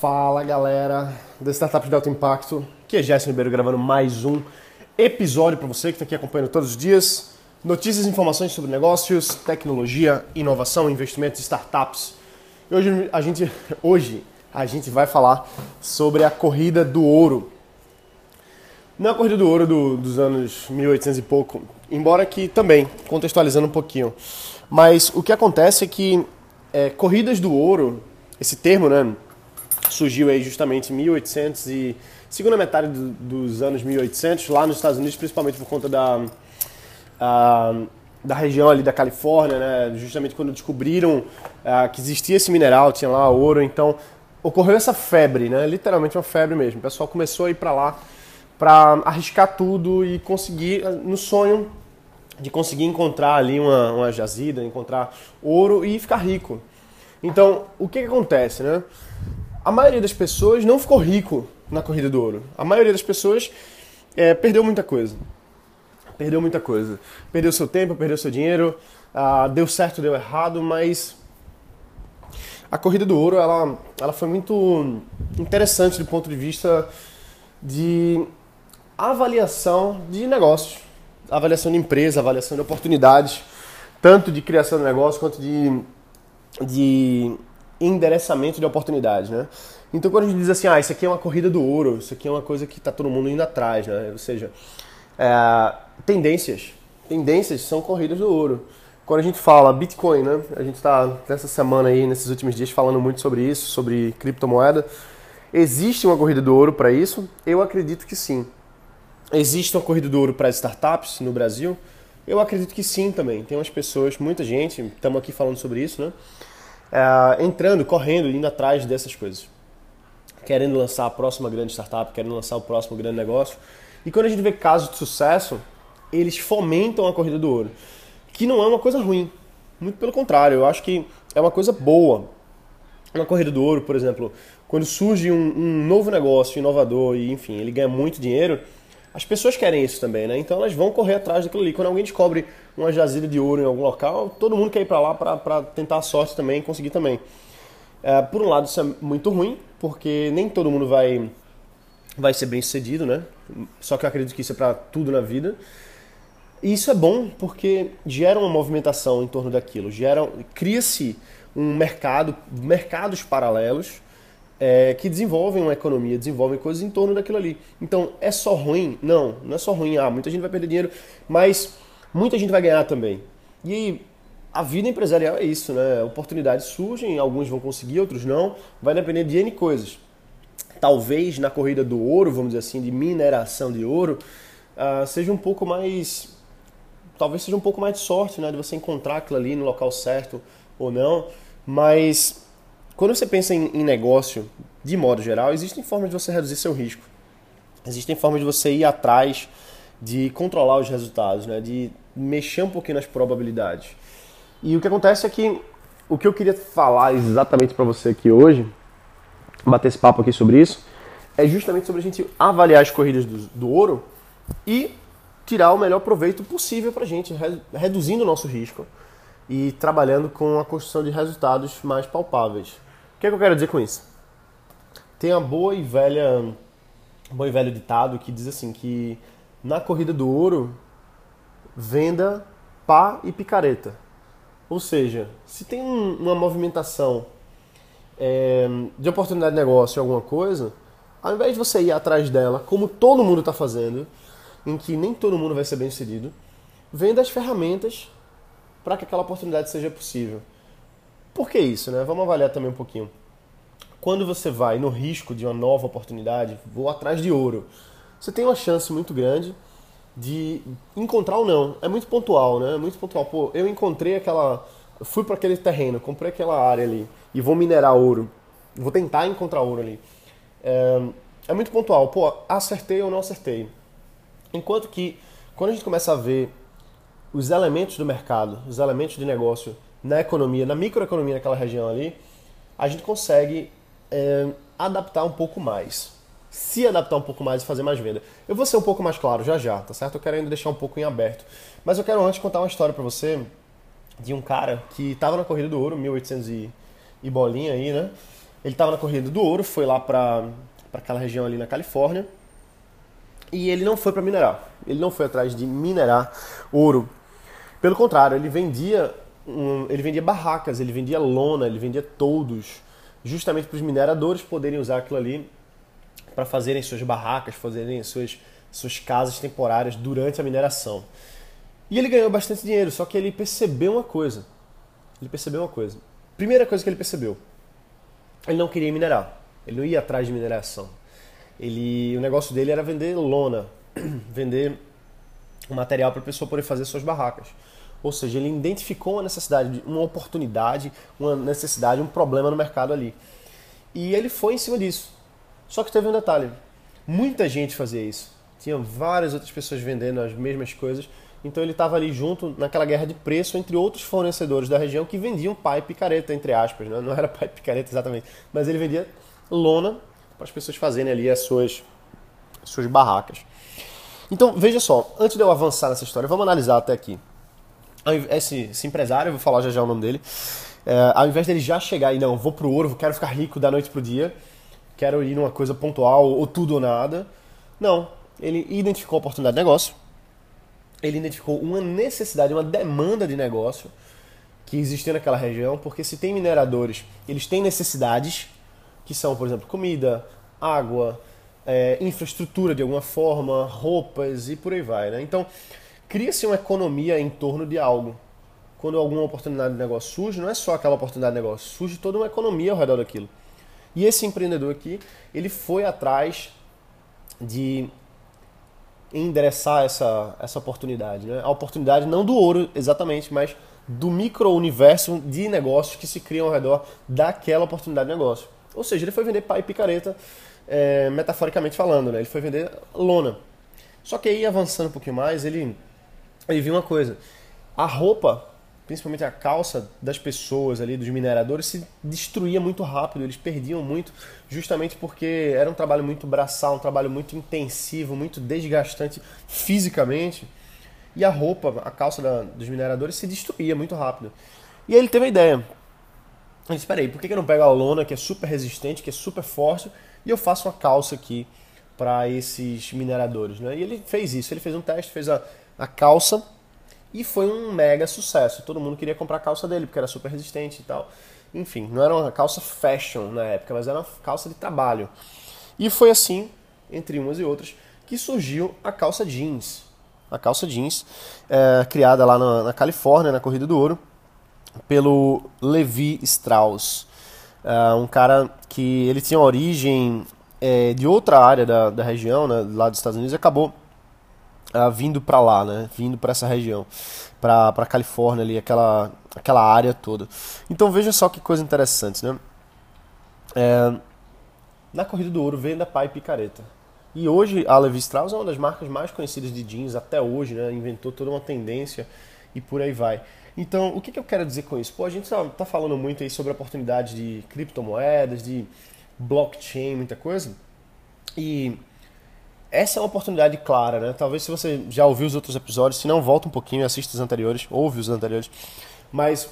Fala galera da Startup de Alto Impacto, aqui é Jéssica Ribeiro gravando mais um episódio para você que está aqui acompanhando todos os dias. Notícias e informações sobre negócios, tecnologia, inovação, investimentos, startups. E hoje a gente, hoje a gente vai falar sobre a corrida do ouro. Não é a corrida do ouro do, dos anos 1800 e pouco, embora que também, contextualizando um pouquinho. Mas o que acontece é que é, corridas do ouro, esse termo, né, surgiu aí justamente em 1800 e segunda metade do, dos anos 1800 lá nos Estados Unidos, principalmente por conta da da região ali da Califórnia, né, justamente quando descobriram que existia esse mineral, tinha lá ouro, então ocorreu essa febre, né, literalmente uma febre mesmo. O pessoal começou a ir para lá para arriscar tudo e conseguir no sonho de conseguir encontrar ali uma, uma jazida, encontrar ouro e ficar rico. Então, o que, que acontece, né? A maioria das pessoas não ficou rico na corrida do ouro. A maioria das pessoas é, perdeu muita coisa. Perdeu muita coisa. Perdeu seu tempo, perdeu seu dinheiro, ah, deu certo, deu errado, mas a corrida do ouro ela, ela foi muito interessante do ponto de vista de avaliação de negócios avaliação de empresa, avaliação de oportunidades, tanto de criação de negócio quanto de, de endereçamento de oportunidades, né? Então quando a gente diz assim, ah, isso aqui é uma corrida do ouro, isso aqui é uma coisa que está todo mundo indo atrás, né? Ou seja, é, tendências, tendências são corridas do ouro. Quando a gente fala Bitcoin, né? A gente está nessa semana aí, nesses últimos dias, falando muito sobre isso, sobre criptomoeda. Existe uma corrida do ouro para isso? Eu acredito que sim. Existe uma corrida do ouro para startups no Brasil? Eu acredito que sim também. Tem umas pessoas, muita gente, estamos aqui falando sobre isso, né? É, entrando, correndo, indo atrás dessas coisas. Querendo lançar a próxima grande startup, querendo lançar o próximo grande negócio. E quando a gente vê casos de sucesso, eles fomentam a corrida do ouro. Que não é uma coisa ruim. Muito pelo contrário, eu acho que é uma coisa boa. Uma corrida do ouro, por exemplo, quando surge um, um novo negócio inovador e, enfim, ele ganha muito dinheiro as pessoas querem isso também, né? Então elas vão correr atrás daquilo ali. Quando alguém descobre uma jazida de ouro em algum local, todo mundo quer ir para lá para tentar a sorte também, conseguir também. É, por um lado, isso é muito ruim, porque nem todo mundo vai, vai ser bem sucedido, né? Só que eu acredito que isso é para tudo na vida. E isso é bom porque gera uma movimentação em torno daquilo, gera, cria-se um mercado, mercados paralelos é, que desenvolvem uma economia, desenvolvem coisas em torno daquilo ali. Então, é só ruim? Não, não é só ruim. Ah, muita gente vai perder dinheiro, mas muita gente vai ganhar também. E a vida empresarial é isso, né? Oportunidades surgem, alguns vão conseguir, outros não. Vai depender de N coisas. Talvez na corrida do ouro, vamos dizer assim, de mineração de ouro, uh, seja um pouco mais. Talvez seja um pouco mais de sorte, né? De você encontrar aquilo ali no local certo ou não. Mas quando você pensa em, em negócio, de modo geral, existem formas de você reduzir seu risco. Existem formas de você ir atrás de controlar os resultados, né? de mexer um pouquinho nas probabilidades. E o que acontece é que o que eu queria falar exatamente para você aqui hoje, bater esse papo aqui sobre isso, é justamente sobre a gente avaliar as corridas do, do ouro e tirar o melhor proveito possível para a gente, reduzindo o nosso risco e trabalhando com a construção de resultados mais palpáveis. O que, é que eu quero dizer com isso? Tem uma boa e velha, bom e velho ditado que diz assim que na corrida do ouro venda pá e picareta. Ou seja, se tem uma movimentação é, de oportunidade de negócio alguma coisa, ao invés de você ir atrás dela, como todo mundo está fazendo, em que nem todo mundo vai ser bem sucedido, venda as ferramentas para que aquela oportunidade seja possível. Por que isso, né? Vamos avaliar também um pouquinho. Quando você vai no risco de uma nova oportunidade, vou atrás de ouro, você tem uma chance muito grande de encontrar ou não. É muito pontual, né? É muito pontual. Pô, eu encontrei aquela. fui para aquele terreno, comprei aquela área ali e vou minerar ouro. Vou tentar encontrar ouro ali. É, é muito pontual. Pô, acertei ou não acertei. Enquanto que, quando a gente começa a ver os elementos do mercado, os elementos de negócio na economia, na microeconomia naquela região ali, a gente consegue é, adaptar um pouco mais. Se adaptar um pouco mais e fazer mais venda. Eu vou ser um pouco mais claro já já, tá certo? Eu quero ainda deixar um pouco em aberto. Mas eu quero antes contar uma história para você de um cara que estava na corrida do ouro, 1800 e, e bolinha aí, né? Ele estava na corrida do ouro, foi lá para aquela região ali na Califórnia e ele não foi para minerar. Ele não foi atrás de minerar ouro. Pelo contrário, ele vendia, um, ele vendia barracas, ele vendia lona, ele vendia toldos, justamente para os mineradores poderem usar aquilo ali para fazerem suas barracas, fazerem suas, suas casas temporárias durante a mineração. E ele ganhou bastante dinheiro, só que ele percebeu uma coisa. Ele percebeu uma coisa. Primeira coisa que ele percebeu, ele não queria minerar. Ele não ia atrás de mineração. Ele, o negócio dele era vender lona, vender material para a pessoa poder fazer suas barracas. Ou seja, ele identificou uma necessidade, uma oportunidade, uma necessidade, um problema no mercado ali. E ele foi em cima disso. Só que teve um detalhe: muita gente fazia isso. Tinha várias outras pessoas vendendo as mesmas coisas. Então ele estava ali junto naquela guerra de preço entre outros fornecedores da região que vendiam pai picareta, entre aspas. Né? Não era pai picareta exatamente, mas ele vendia lona para as pessoas fazerem ali as suas, as suas barracas. Então, veja só, antes de eu avançar nessa história, vamos analisar até aqui. Esse, esse empresário, vou falar já já o nome dele, é, ao invés dele já chegar e não, vou pro ouro, quero ficar rico da noite pro dia, quero ir numa coisa pontual, ou tudo ou nada. Não, ele identificou a oportunidade de negócio, ele identificou uma necessidade, uma demanda de negócio que existia naquela região, porque se tem mineradores, eles têm necessidades, que são, por exemplo, comida, água, é, infraestrutura de alguma forma, roupas e por aí vai. Né? Então, cria-se uma economia em torno de algo. Quando alguma oportunidade de negócio surge, não é só aquela oportunidade de negócio, surge toda uma economia ao redor daquilo. E esse empreendedor aqui, ele foi atrás de endereçar essa, essa oportunidade. Né? A oportunidade não do ouro exatamente, mas do micro-universo de negócios que se criam ao redor daquela oportunidade de negócio. Ou seja, ele foi vender pai e picareta, é, metaforicamente falando, né? ele foi vender lona. Só que aí, avançando um pouquinho mais, ele, ele viu uma coisa. A roupa principalmente a calça das pessoas ali, dos mineradores, se destruía muito rápido, eles perdiam muito, justamente porque era um trabalho muito braçal, um trabalho muito intensivo, muito desgastante fisicamente. E a roupa, a calça da, dos mineradores se destruía muito rápido. E aí ele teve a ideia. Ele disse, peraí, por que eu não pego a lona, que é super resistente, que é super forte, e eu faço uma calça aqui para esses mineradores? Né? E ele fez isso, ele fez um teste, fez a, a calça e foi um mega sucesso. Todo mundo queria comprar a calça dele, porque era super resistente e tal. Enfim, não era uma calça fashion na época, mas era uma calça de trabalho. E foi assim, entre umas e outras, que surgiu a calça jeans. A calça jeans, é, criada lá na, na, Califórnia, na Corrida do Ouro, pelo Levi Strauss. É, um cara que ele tinha origem é, de outra área da, da região, né, lá dos Estados Unidos, e acabou uh, vindo para lá, né? Vindo para essa região, para para Califórnia ali, aquela aquela área toda. Então veja só que coisa interessante, né? É, na corrida do ouro vem da Pai Picareta. E hoje a Levi Strauss é uma das marcas mais conhecidas de jeans até hoje, né? Inventou toda uma tendência e por aí vai. Então, o que, que eu quero dizer com isso? Pô, a gente está tá falando muito aí sobre a oportunidade de criptomoedas, de blockchain, muita coisa. E essa é uma oportunidade clara, né? Talvez se você já ouviu os outros episódios, se não, volta um pouquinho assiste os anteriores, ouve os anteriores. Mas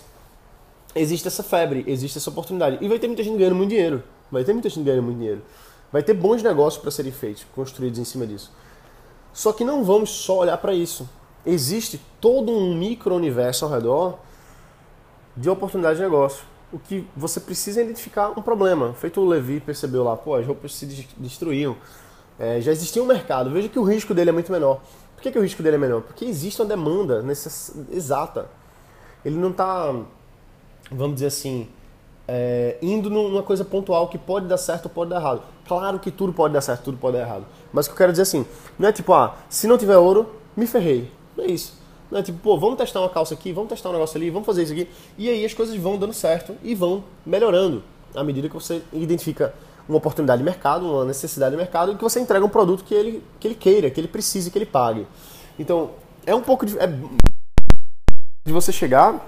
existe essa febre, existe essa oportunidade. E vai ter muita gente ganhando muito dinheiro. Vai ter muita gente ganhando muito dinheiro. Vai ter bons negócios para serem feitos, construídos em cima disso. Só que não vamos só olhar para isso. Existe todo um micro-universo ao redor de oportunidade de negócio. O que você precisa é identificar um problema. Feito o Levi percebeu lá, pô, as roupas se destruíam é, já existia um mercado. Veja que o risco dele é muito menor. Por que, que o risco dele é menor? Porque existe uma demanda necess... exata. Ele não está, vamos dizer assim, é, indo numa coisa pontual que pode dar certo ou pode dar errado. Claro que tudo pode dar certo, tudo pode dar errado. Mas o que eu quero dizer assim, não é tipo, ah, se não tiver ouro, me ferrei. Não é isso. Não é tipo, pô, vamos testar uma calça aqui, vamos testar um negócio ali, vamos fazer isso aqui. E aí as coisas vão dando certo e vão melhorando à medida que você identifica uma oportunidade de mercado, uma necessidade de mercado, e que você entrega um produto que ele, que ele queira, que ele precise, que ele pague. Então, é um pouco de, é de você chegar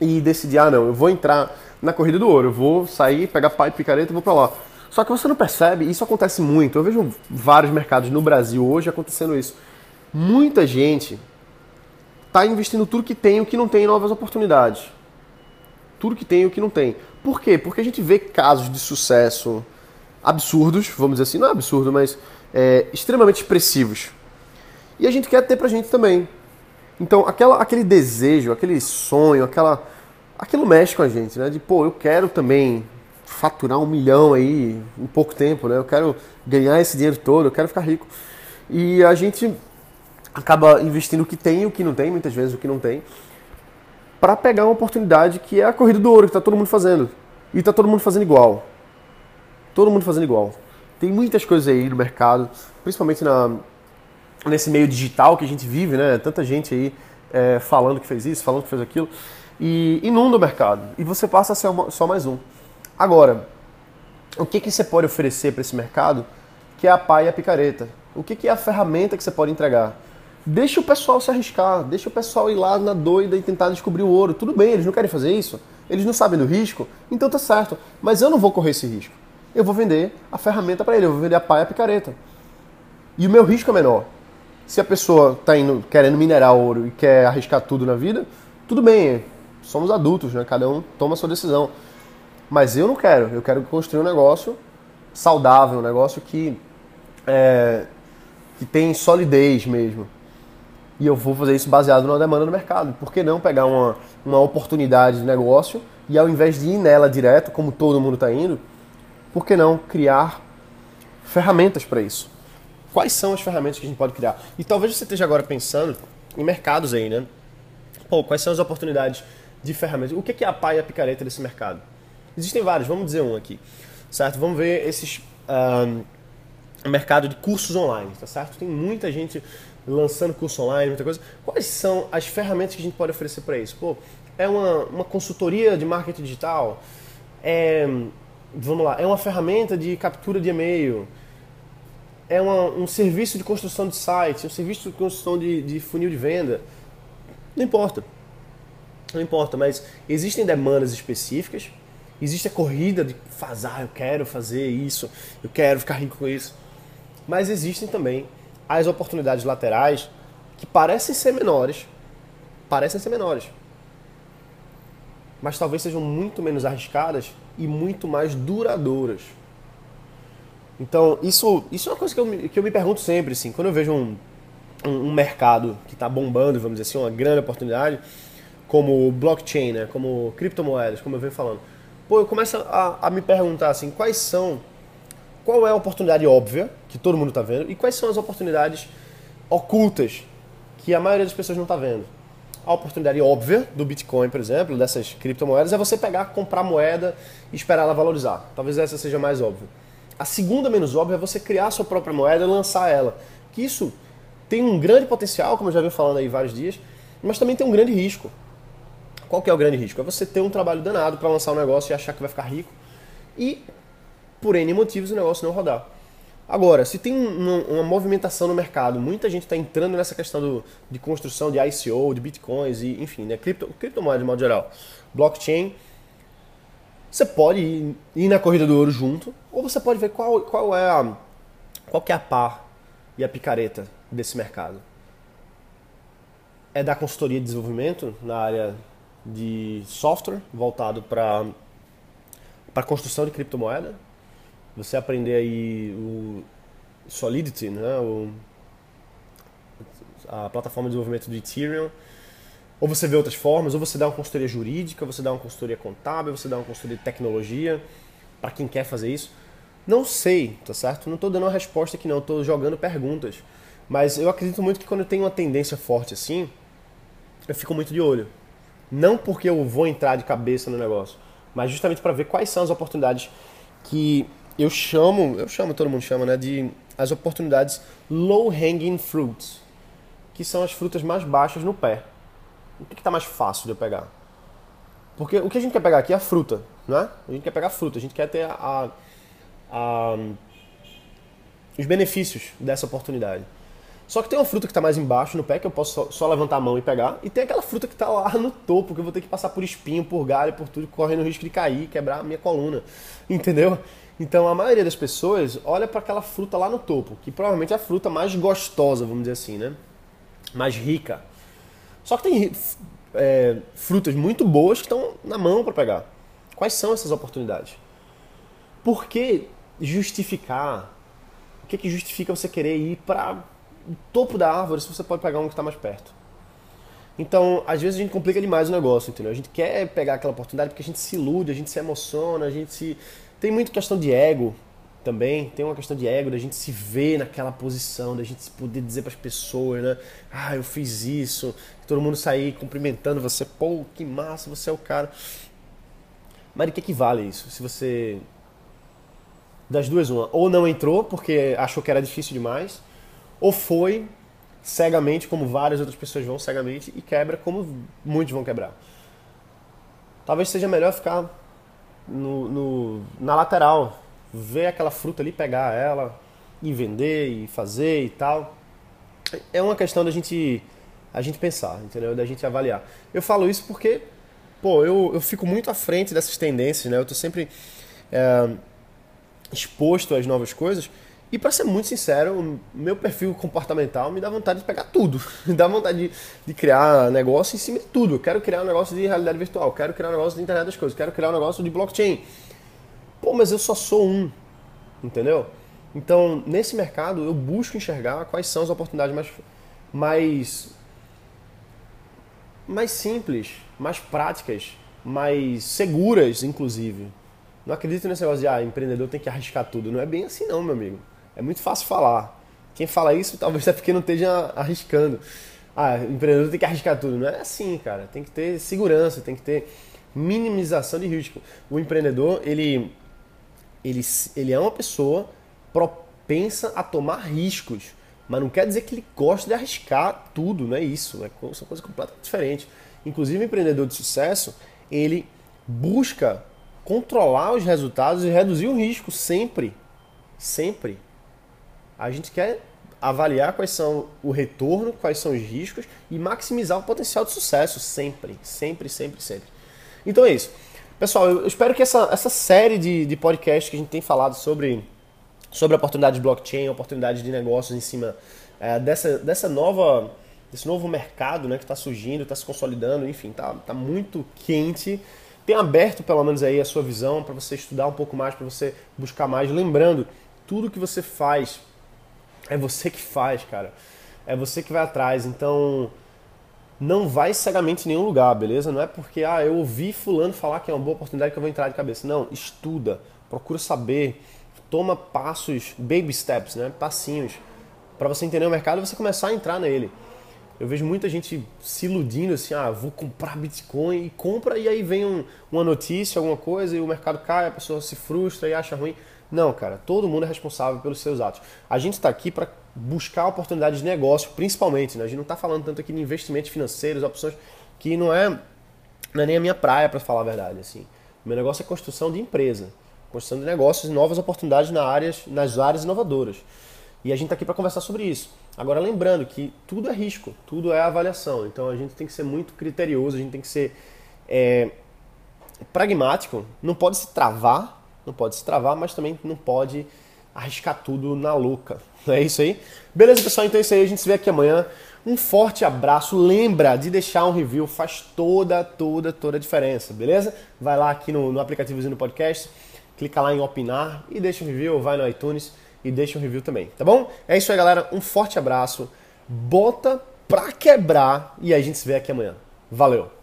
e decidir, ah não, eu vou entrar na corrida do ouro, eu vou sair, pegar pai e picareta e vou para lá. Só que você não percebe, isso acontece muito. Eu vejo vários mercados no Brasil hoje acontecendo isso. Muita gente está investindo tudo que tem e o que não tem novas oportunidades. Tudo que tem e o que não tem. Por quê? Porque a gente vê casos de sucesso absurdos, vamos dizer assim, não é absurdo, mas é, extremamente expressivos. E a gente quer ter pra gente também. Então, aquela, aquele desejo, aquele sonho, aquela, aquilo mexe com a gente, né? De, pô, eu quero também faturar um milhão aí em pouco tempo, né? Eu quero ganhar esse dinheiro todo, eu quero ficar rico. E a gente acaba investindo o que tem e o que não tem, muitas vezes o que não tem, para pegar uma oportunidade que é a corrida do ouro, que está todo mundo fazendo. E está todo mundo fazendo igual. Todo mundo fazendo igual. Tem muitas coisas aí no mercado, principalmente na, nesse meio digital que a gente vive, né? Tanta gente aí é, falando que fez isso, falando que fez aquilo, e inunda o mercado. E você passa a ser uma, só mais um. Agora, o que, que você pode oferecer para esse mercado que é a pá e a picareta? O que, que é a ferramenta que você pode entregar? Deixa o pessoal se arriscar, deixa o pessoal ir lá na doida e tentar descobrir o ouro. Tudo bem, eles não querem fazer isso, eles não sabem do risco, então tá certo. Mas eu não vou correr esse risco. Eu vou vender a ferramenta para ele, eu vou vender a pá e a picareta. E o meu risco é menor. Se a pessoa está querendo minerar ouro e quer arriscar tudo na vida, tudo bem, somos adultos, né? Cada um toma a sua decisão. Mas eu não quero, eu quero construir um negócio saudável, um negócio que, é, que tem solidez mesmo. E eu vou fazer isso baseado na demanda do mercado. Por que não pegar uma, uma oportunidade de negócio e ao invés de ir nela direto, como todo mundo está indo, por que não criar ferramentas para isso? quais são as ferramentas que a gente pode criar. E talvez você esteja agora pensando em mercados aí, né? Pô, quais são as oportunidades de ferramentas? O que é a pá e a picareta desse mercado? Existem vários, vamos dizer um aqui, certo? Vamos ver esses um, mercado de cursos online, tá certo? Tem muita gente lançando curso online, muita coisa. Quais são as ferramentas que a gente pode oferecer para isso? Pô, é uma, uma consultoria de marketing digital? É, vamos lá, é uma ferramenta de captura de e-mail? é uma, um serviço de construção de site, um serviço de construção de, de funil de venda. Não importa. Não importa, mas existem demandas específicas, existe a corrida de fazer, ah, eu quero fazer isso, eu quero ficar rico com isso. Mas existem também as oportunidades laterais que parecem ser menores, parecem ser menores, mas talvez sejam muito menos arriscadas e muito mais duradouras. Então, isso, isso é uma coisa que eu, me, que eu me pergunto sempre, assim, quando eu vejo um, um, um mercado que está bombando, vamos dizer assim, uma grande oportunidade, como blockchain, né, como criptomoedas, como eu venho falando, pô, eu começo a, a me perguntar, assim, quais são, qual é a oportunidade óbvia, que todo mundo está vendo, e quais são as oportunidades ocultas, que a maioria das pessoas não está vendo. A oportunidade óbvia do Bitcoin, por exemplo, dessas criptomoedas, é você pegar, comprar moeda e esperar ela valorizar. Talvez essa seja mais óbvia. A segunda menos óbvia é você criar sua própria moeda e lançar ela. Que isso tem um grande potencial, como eu já venho falando aí vários dias, mas também tem um grande risco. Qual que é o grande risco? É você ter um trabalho danado para lançar um negócio e achar que vai ficar rico e, por N motivos, o negócio não rodar. Agora, se tem uma, uma movimentação no mercado, muita gente está entrando nessa questão do, de construção de ICO, de bitcoins e, enfim, né, cripto, criptomoedas de modo geral, blockchain, você pode ir, ir, na corrida do ouro junto, ou você pode ver qual, qual é a qual é a par e a picareta desse mercado. É da consultoria de desenvolvimento na área de software voltado para para construção de criptomoeda. Você aprender aí o Solidity, né, o, a plataforma de desenvolvimento do Ethereum ou você vê outras formas, ou você dá uma consultoria jurídica, você dá uma consultoria contábil, você dá uma consultoria de tecnologia, para quem quer fazer isso. Não sei, tá certo? Não estou dando uma resposta aqui não, estou jogando perguntas. Mas eu acredito muito que quando eu tenho uma tendência forte assim, eu fico muito de olho. Não porque eu vou entrar de cabeça no negócio, mas justamente para ver quais são as oportunidades que eu chamo, eu chamo, todo mundo chama, né, de as oportunidades low hanging fruits, que são as frutas mais baixas no pé o que está mais fácil de eu pegar? Porque o que a gente quer pegar aqui é a fruta, né? A gente quer pegar a fruta, a gente quer ter a, a, a, os benefícios dessa oportunidade. Só que tem uma fruta que está mais embaixo no pé, que eu posso só, só, levantar a mão e pegar, e tem aquela fruta que está lá no topo, que eu vou ter que passar por espinho, por galho, por tudo, correndo o risco de cair, quebrar a minha coluna. Entendeu? Então a maioria das pessoas olha para aquela fruta lá no topo, que provavelmente é a fruta mais gostosa, vamos dizer assim, né? Mais rica. Só que tem é, frutas muito boas que estão na mão para pegar. Quais são essas oportunidades? Por que justificar? O que, que justifica você querer ir para o topo da árvore se você pode pegar um que está mais perto? Então, às vezes a gente complica demais o negócio, entendeu? A gente quer pegar aquela oportunidade porque a gente se ilude, a gente se emociona, a gente se. Tem muita questão de ego também, tem uma questão de ego, da gente se ver naquela posição, da gente poder dizer para as pessoas, né? Ah, eu fiz isso, todo mundo sair cumprimentando você, pô, que massa, você é o cara. Mas de que equivale isso? Se você. Das duas, uma. Ou não entrou porque achou que era difícil demais, ou foi cegamente, como várias outras pessoas vão cegamente, e quebra como muitos vão quebrar. Talvez seja melhor ficar no, no, na lateral, ver aquela fruta ali, pegar ela e vender e fazer e tal. É uma questão da gente a gente pensar, entendeu? Da gente avaliar. Eu falo isso porque, pô, eu, eu fico muito à frente dessas tendências, né? Eu tô sempre é, exposto às novas coisas e para ser muito sincero, meu perfil comportamental me dá vontade de pegar tudo. Me dá vontade de, de, criar negócio em cima de tudo. Quero criar um negócio de realidade virtual, quero criar um negócio de internet das coisas, quero criar um negócio de blockchain. Pô, mas eu só sou um, entendeu? Então, nesse mercado, eu busco enxergar quais são as oportunidades mais, mais, mais simples, mais práticas, mais seguras, inclusive. Não acredito nesse negócio de ah, empreendedor tem que arriscar tudo. Não é bem assim não, meu amigo. É muito fácil falar. Quem fala isso talvez é porque não esteja arriscando. Ah, empreendedor tem que arriscar tudo. Não é assim, cara. Tem que ter segurança, tem que ter minimização de risco. O empreendedor, ele, ele, ele é uma pessoa propensa a tomar riscos. Mas não quer dizer que ele gosta de arriscar tudo, não é isso. É, são coisas completamente diferentes. Inclusive, o empreendedor de sucesso, ele busca controlar os resultados e reduzir o risco sempre. Sempre. A gente quer avaliar quais são o retorno, quais são os riscos e maximizar o potencial de sucesso sempre, sempre, sempre, sempre. Então é isso. Pessoal, eu espero que essa, essa série de, de podcasts que a gente tem falado sobre, sobre a oportunidade de blockchain, oportunidade de negócios em cima é, dessa, dessa nova, desse novo mercado né, que está surgindo, está se consolidando, enfim, está tá muito quente. Tem aberto pelo menos aí a sua visão para você estudar um pouco mais, para você buscar mais. Lembrando, tudo que você faz é você que faz, cara. É você que vai atrás. Então, não vai cegamente em nenhum lugar, beleza? Não é porque, ah, eu ouvi fulano falar que é uma boa oportunidade que eu vou entrar de cabeça. Não, estuda, procura saber, toma passos, baby steps, né? Passinhos, para você entender o mercado e você começar a entrar nele. Eu vejo muita gente se iludindo assim, ah, vou comprar Bitcoin e compra e aí vem um, uma notícia, alguma coisa e o mercado cai, a pessoa se frustra e acha ruim. Não, cara, todo mundo é responsável pelos seus atos. A gente está aqui para buscar oportunidades de negócio, principalmente. Né? A gente não está falando tanto aqui de investimentos financeiros, opções que não é, não é nem a minha praia, para falar a verdade. Assim. Meu negócio é construção de empresa, construção de negócios e novas oportunidades na áreas, nas áreas inovadoras. E a gente está aqui para conversar sobre isso. Agora, lembrando que tudo é risco, tudo é avaliação. Então a gente tem que ser muito criterioso, a gente tem que ser é, pragmático, não pode se travar não pode se travar, mas também não pode arriscar tudo na louca. Não é isso aí? Beleza, pessoal? Então é isso aí. A gente se vê aqui amanhã. Um forte abraço. Lembra de deixar um review, faz toda, toda, toda a diferença, beleza? Vai lá aqui no, no aplicativozinho do podcast, clica lá em opinar e deixa um review, vai no iTunes e deixa um review também, tá bom? É isso aí, galera. Um forte abraço. Bota pra quebrar e a gente se vê aqui amanhã. Valeu!